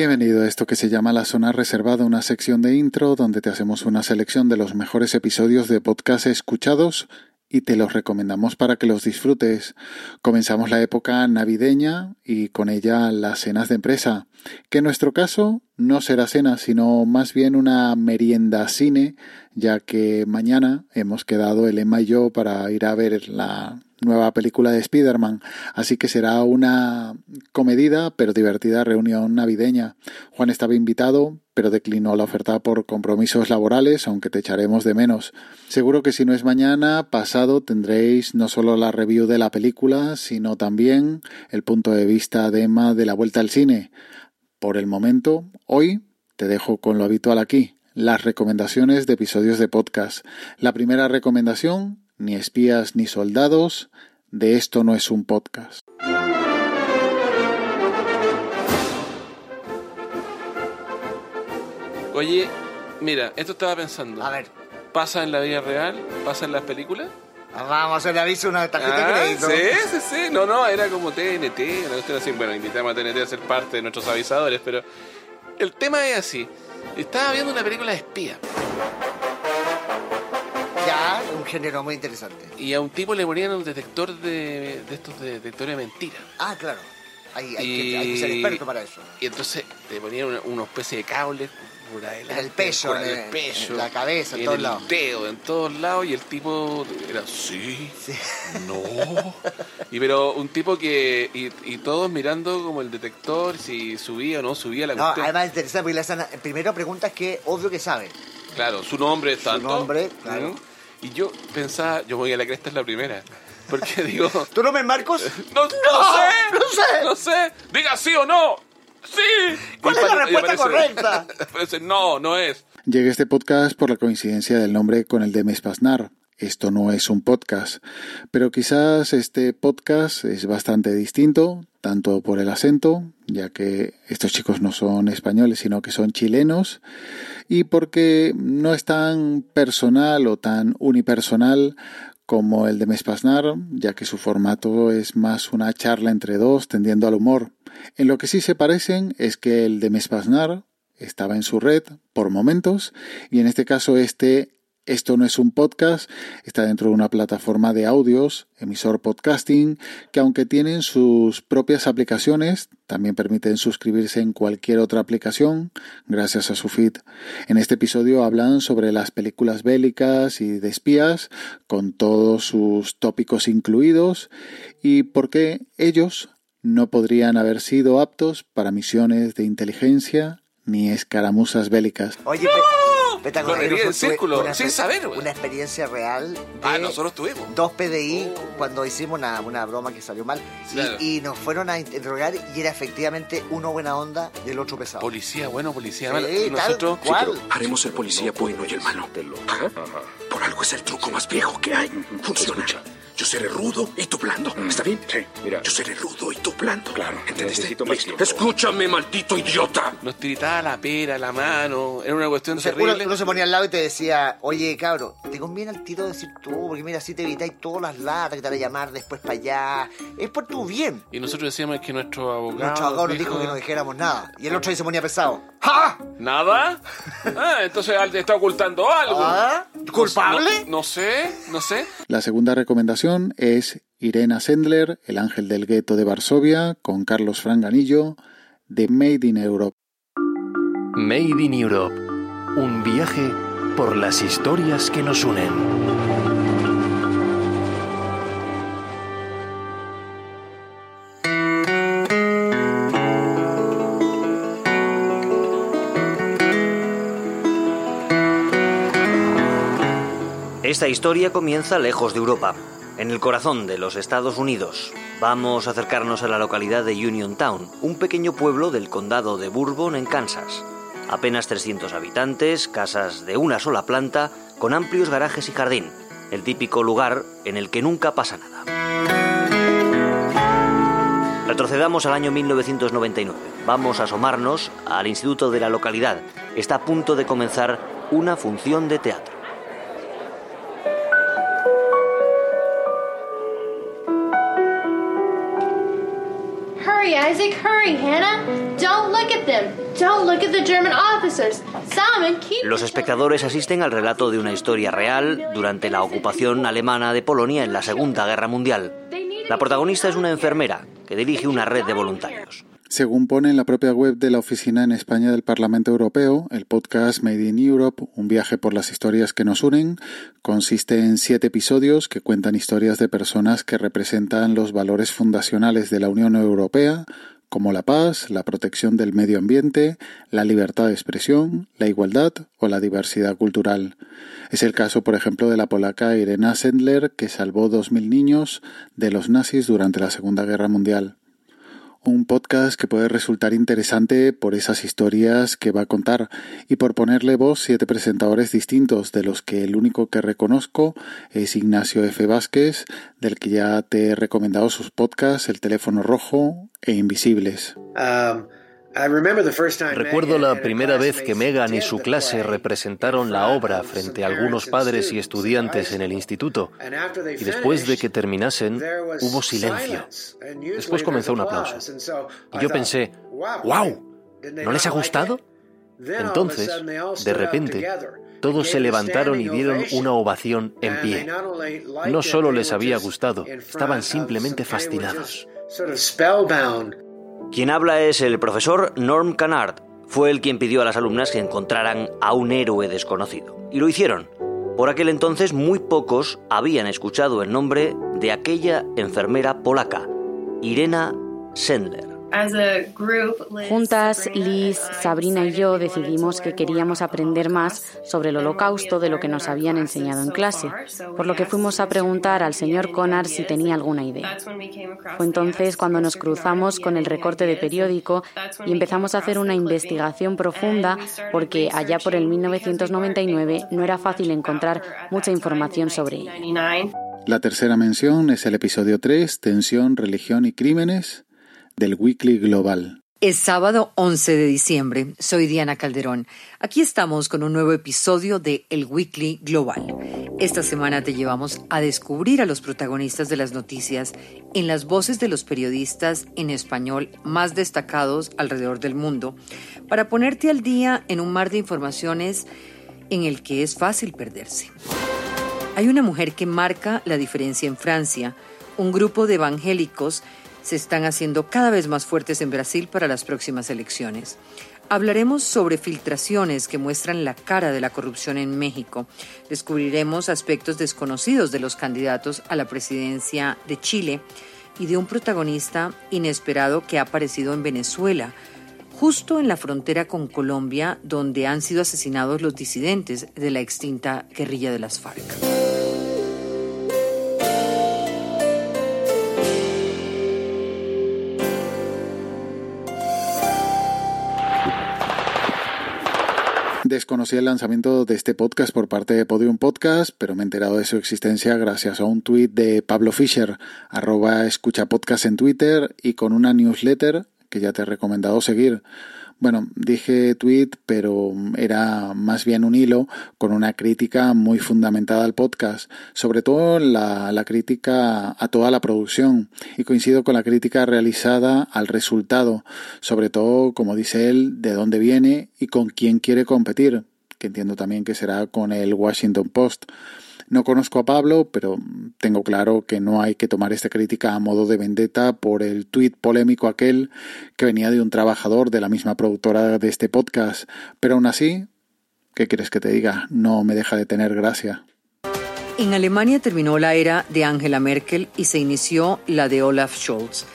Bienvenido a esto que se llama La Zona Reservada, una sección de intro donde te hacemos una selección de los mejores episodios de podcast escuchados y te los recomendamos para que los disfrutes. Comenzamos la época navideña y con ella las cenas de empresa, que en nuestro caso no será cena, sino más bien una merienda cine, ya que mañana hemos quedado el Emma y yo para ir a ver la nueva película de Spider-Man, así que será una comedida pero divertida reunión navideña. Juan estaba invitado, pero declinó la oferta por compromisos laborales, aunque te echaremos de menos. Seguro que si no es mañana, pasado tendréis no solo la review de la película, sino también el punto de vista de Emma de la vuelta al cine. Por el momento, hoy te dejo con lo habitual aquí, las recomendaciones de episodios de podcast. La primera recomendación, ni espías ni soldados, de esto no es un podcast. Oye, mira, esto estaba pensando. A ver, ¿Pasa en la vida real? ¿Pasa en las películas? vamos a hacer aviso una tarjeta de Ah, crédito. sí, sí, sí. No, no, era como TNT. Una cuestión así. Bueno, invitamos a TNT a ser parte de nuestros avisadores, pero el tema es así. Estaba viendo una película de espía género muy interesante. y a un tipo le ponían un detector de, de estos de detectores de mentiras. Ah, claro. Hay, hay, Y- que, hay que ser experto para eso. Y entonces le ponían una, una especie de cable por adelante, En el pecho, por en el, el- pecho, en la cabeza, en en todos el lados. dedo, en todos lados, y el tipo era sí, Sí. no. Y pero un tipo que. Y, y todos mirando como el detector, si subía o no subía la No, cuestión. además interesante porque le hacen primero preguntas que obvio que sabe. Claro, su nombre es Su tanto. nombre, claro. ¿Mm? Y yo pensaba, yo voy a la cresta es la primera. Porque digo, ¿Tu nombre es Marcos? no, no, sé, no sé. no sé, diga sí o no. Sí. ¿Cuál Y es la respuesta correcta? aparece, no, no es. Llegué a este podcast por la coincidencia del nombre con el de Mespasnar. Esto no es un podcast, pero quizás este podcast es bastante distinto, tanto por el acento, ya que estos chicos no son españoles, sino que son chilenos, y porque no es tan personal o tan unipersonal como el de Mespasnar, ya que su formato es más una charla entre dos tendiendo al humor. En lo que sí se parecen es que el de Mespasnar estaba en su red por momentos y en este caso este esto no es un podcast, está dentro de una plataforma de audios, emisor podcasting, que aunque tienen sus propias aplicaciones, también permiten suscribirse en cualquier otra aplicación gracias a su feed. En este episodio hablan sobre las películas bélicas y de espías, con todos sus tópicos incluidos, y por qué ellos no podrían haber sido aptos para misiones de inteligencia ni escaramuzas bélicas. Oye, Correría nosotros en círculo, una sin saber, güey. Una experiencia real de Ah, nosotros tuvimos. dos PDI cuando hicimos una, una broma que salió mal y- Claro. y, nos fueron a interrogar y era efectivamente uno buena onda y el otro pesado. Policía bueno, policía Sí, malo. Y tal nosotros. Haremos el policía bueno y el malo. Ajá. Por algo es el truco más viejo que hay. Funciona. Yo seré rudo y tú blando. ¿Está bien? Sí, mira. Yo seré rudo y tú blando. Claro, ¿Entendiste? necesito más Listo. tiempo. Escúchame, maldito idiota. Nos tiritaba la pera, la mano. Era una cuestión Entonces, uno, terrible. uno se ponía al lado y te decía, oye, cabro, te conviene al tiro decir tú, porque mira, así te evitáis todas las latas que te van a llamar después para allá. Es por tu bien. Y nosotros decíamos que nuestro abogado. Nuestro abogado nos dijo que no dijéramos nada. Y el otro ahí se ponía pesado. ¡Ja! ¿Nada? Ah, entonces alguien está ocultando algo. ¿Ah? ¿Culpable? No, no sé, no sé. La segunda recomendación es Irena Sendler, El ángel del gueto de Varsovia, con Carlos Franganillo, de Made in Europe. Made in Europe. Un viaje por las historias que nos unen. Esta historia comienza lejos de Europa, en el corazón de los Estados Unidos. Vamos a acercarnos a la localidad de Uniontown, un pequeño pueblo del condado de Bourbon en Kansas. Apenas 300 habitantes, casas de una sola planta, con amplios garajes y jardín, el típico lugar en el que nunca pasa nada. Retrocedamos al año 1999. Vamos a asomarnos al instituto de la localidad. Está a punto de comenzar una función de teatro. Isaac, hurry, Hannah. Don't look at them. Don't look at the German officers. Los espectadores asisten al relato de una historia real durante la ocupación alemana de Polonia en la Segunda Guerra Mundial. La protagonista es una enfermera que dirige una red de voluntarios. Según pone en la propia web de la Oficina en España del Parlamento Europeo, el podcast Made in Europe, un viaje por las historias que nos unen, consiste en siete episodios que cuentan historias de personas que representan los valores fundacionales de la Unión Europea, como la paz, la protección del medio ambiente, la libertad de expresión, la igualdad o la diversidad cultural. Es el caso, por ejemplo, de la polaca Irena Sendler, que salvó dos mil niños de los nazis durante la Segunda Guerra Mundial un podcast que puede resultar interesante por esas historias que va a contar y por ponerle voz siete presentadores distintos, de los que el único que reconozco es Ignacio F. Vázquez, del que ya te he recomendado sus podcasts El teléfono rojo e Invisibles. Um, Recuerdo la primera vez que Megan y su clase representaron la obra frente a algunos padres y estudiantes en el instituto, y después de que terminasen, hubo silencio. Después comenzó un aplauso. Y yo pensé, ¡wow! ¿No les ha gustado? Entonces, de repente, todos se levantaron y dieron una ovación en pie. No solo les había gustado, estaban simplemente fascinados. Quien habla es el profesor Norm Canard. Fue el quien pidió a las alumnas que encontraran a un héroe desconocido. Y lo hicieron. Por aquel entonces muy pocos habían escuchado el nombre de aquella enfermera polaca, Irena Sendler. Juntas, Liz, Sabrina y yo decidimos que queríamos aprender más sobre el holocausto de lo que nos habían enseñado en clase, por lo que fuimos a preguntar al señor Conard si tenía alguna idea. Fue entonces cuando nos cruzamos con el recorte de periódico y empezamos a hacer una investigación profunda porque allá por el 1999 no era fácil encontrar mucha información sobre ella. La tercera mención es el episodio 3, Tensión, Religión y Crímenes, del Weekly Global. Es sábado 11 de diciembre. Soy Diana Calderón. Aquí estamos con un nuevo episodio de El Weekly Global. Esta semana te llevamos a descubrir a los protagonistas de las noticias en las voces de los periodistas en español más destacados alrededor del mundo para ponerte al día en un mar de informaciones en el que es fácil perderse. Hay una mujer que marca la diferencia en Francia, un grupo de evangélicos se están haciendo cada vez más fuertes en Brasil para las próximas elecciones. Hablaremos sobre filtraciones que muestran la cara de la corrupción en México. Descubriremos aspectos desconocidos de los candidatos a la presidencia de Chile y de un protagonista inesperado que ha aparecido en Venezuela, justo en la frontera con Colombia, donde han sido asesinados los disidentes de la extinta guerrilla de las FARC. Desconocí el lanzamiento de este podcast por parte de Podium Podcast, pero me he enterado de su existencia gracias a un tuit de Pablo Fischer, arroba escucha en Twitter y con una newsletter que ya te he recomendado seguir. Bueno, dije tweet, pero era más bien un hilo con una crítica muy fundamentada al podcast, sobre todo la, la crítica a toda la producción, y coincido con la crítica realizada al resultado, sobre todo, como dice él, de dónde viene y con quién quiere competir, que entiendo también que será con el Washington Post. No conozco a Pablo, pero tengo claro que no hay que tomar esta crítica a modo de vendetta por el tuit polémico aquel que venía de un trabajador de la misma productora de este podcast. Pero aún así, ¿qué quieres que te diga? No me deja de tener gracia. En Alemania terminó la era de Angela Merkel y se inició la de Olaf Scholz.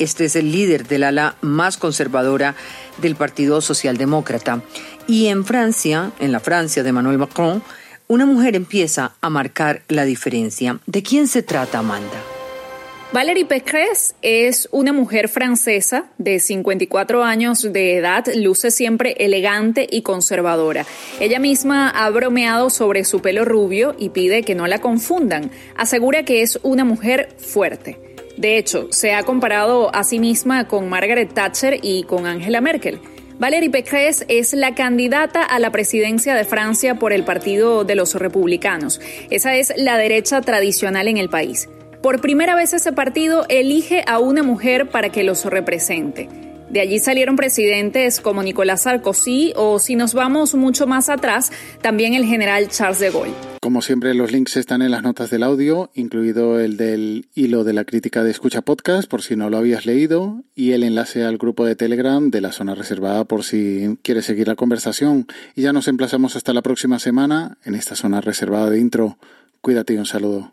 Este es el líder del ala más conservadora del Partido Socialdemócrata. Y en Francia, en la Francia de Emmanuel Macron, una mujer empieza a marcar la diferencia. ¿De quién se trata, Amanda? Valérie Pécresse es una mujer francesa de 54 años de edad, luce siempre elegante y conservadora. Ella misma ha bromeado sobre su pelo rubio y pide que no la confundan. Asegura que es una mujer fuerte. De hecho, se ha comparado a sí misma con Margaret Thatcher y con Angela Merkel. Valérie Pécresse es la candidata a la presidencia de Francia por el Partido de los Republicanos. Esa es la derecha tradicional en el país. Por primera vez ese partido elige a una mujer para que los represente. De allí salieron presidentes como Nicolás Sarkozy o si nos vamos mucho más atrás, también el general Charles de Gaulle. Como siempre, los links están en las notas del audio, incluido el del hilo de la crítica de escucha podcast, por si no lo habías leído, y el enlace al grupo de Telegram de la zona reservada por si quieres seguir la conversación. Y ya nos emplazamos hasta la próxima semana en esta zona reservada de intro. Cuídate y un saludo.